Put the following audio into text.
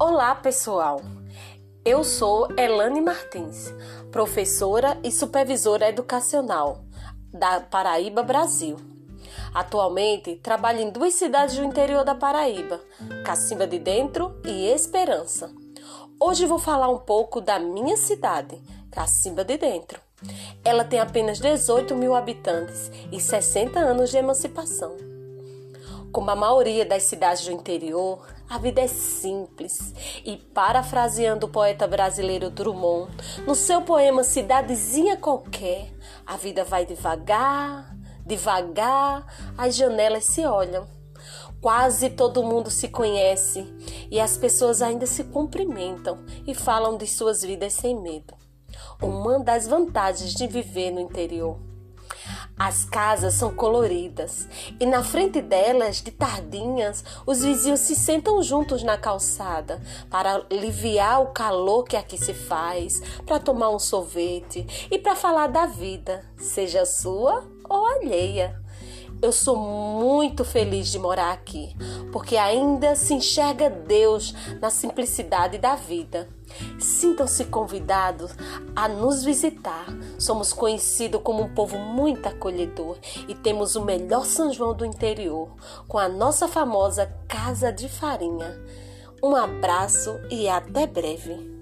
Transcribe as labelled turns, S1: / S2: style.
S1: Olá, pessoal! Eu sou Elane Martins, professora e supervisora educacional da Paraíba, Brasil. Atualmente, trabalho em duas cidades do interior da Paraíba, Cacimba de Dentro e Esperança. Hoje vou falar um pouco da minha cidade, Cacimba de Dentro. Ela tem apenas 18 mil habitantes e 60 anos de emancipação. Como a maioria das cidades do interior, a vida é simples e, parafraseando o poeta brasileiro Drummond, no seu poema Cidadezinha Qualquer, a vida vai devagar, devagar, as janelas se olham. Quase todo mundo se conhece e as pessoas ainda se cumprimentam e falam de suas vidas sem medo. Uma das vantagens de viver no interior. As casas são coloridas e na frente delas, de tardinhas, os vizinhos se sentam juntos na calçada para aliviar o calor que aqui se faz, para tomar um sorvete e para falar da vida, seja sua ou alheia. Eu sou muito feliz de morar aqui, porque ainda se enxerga Deus na simplicidade da vida. Sintam-se convidados a nos visitar. Somos conhecidos como um povo muito acolhedor e temos o melhor São João do interior, com a nossa famosa Casa de Farinha. Um abraço e até breve.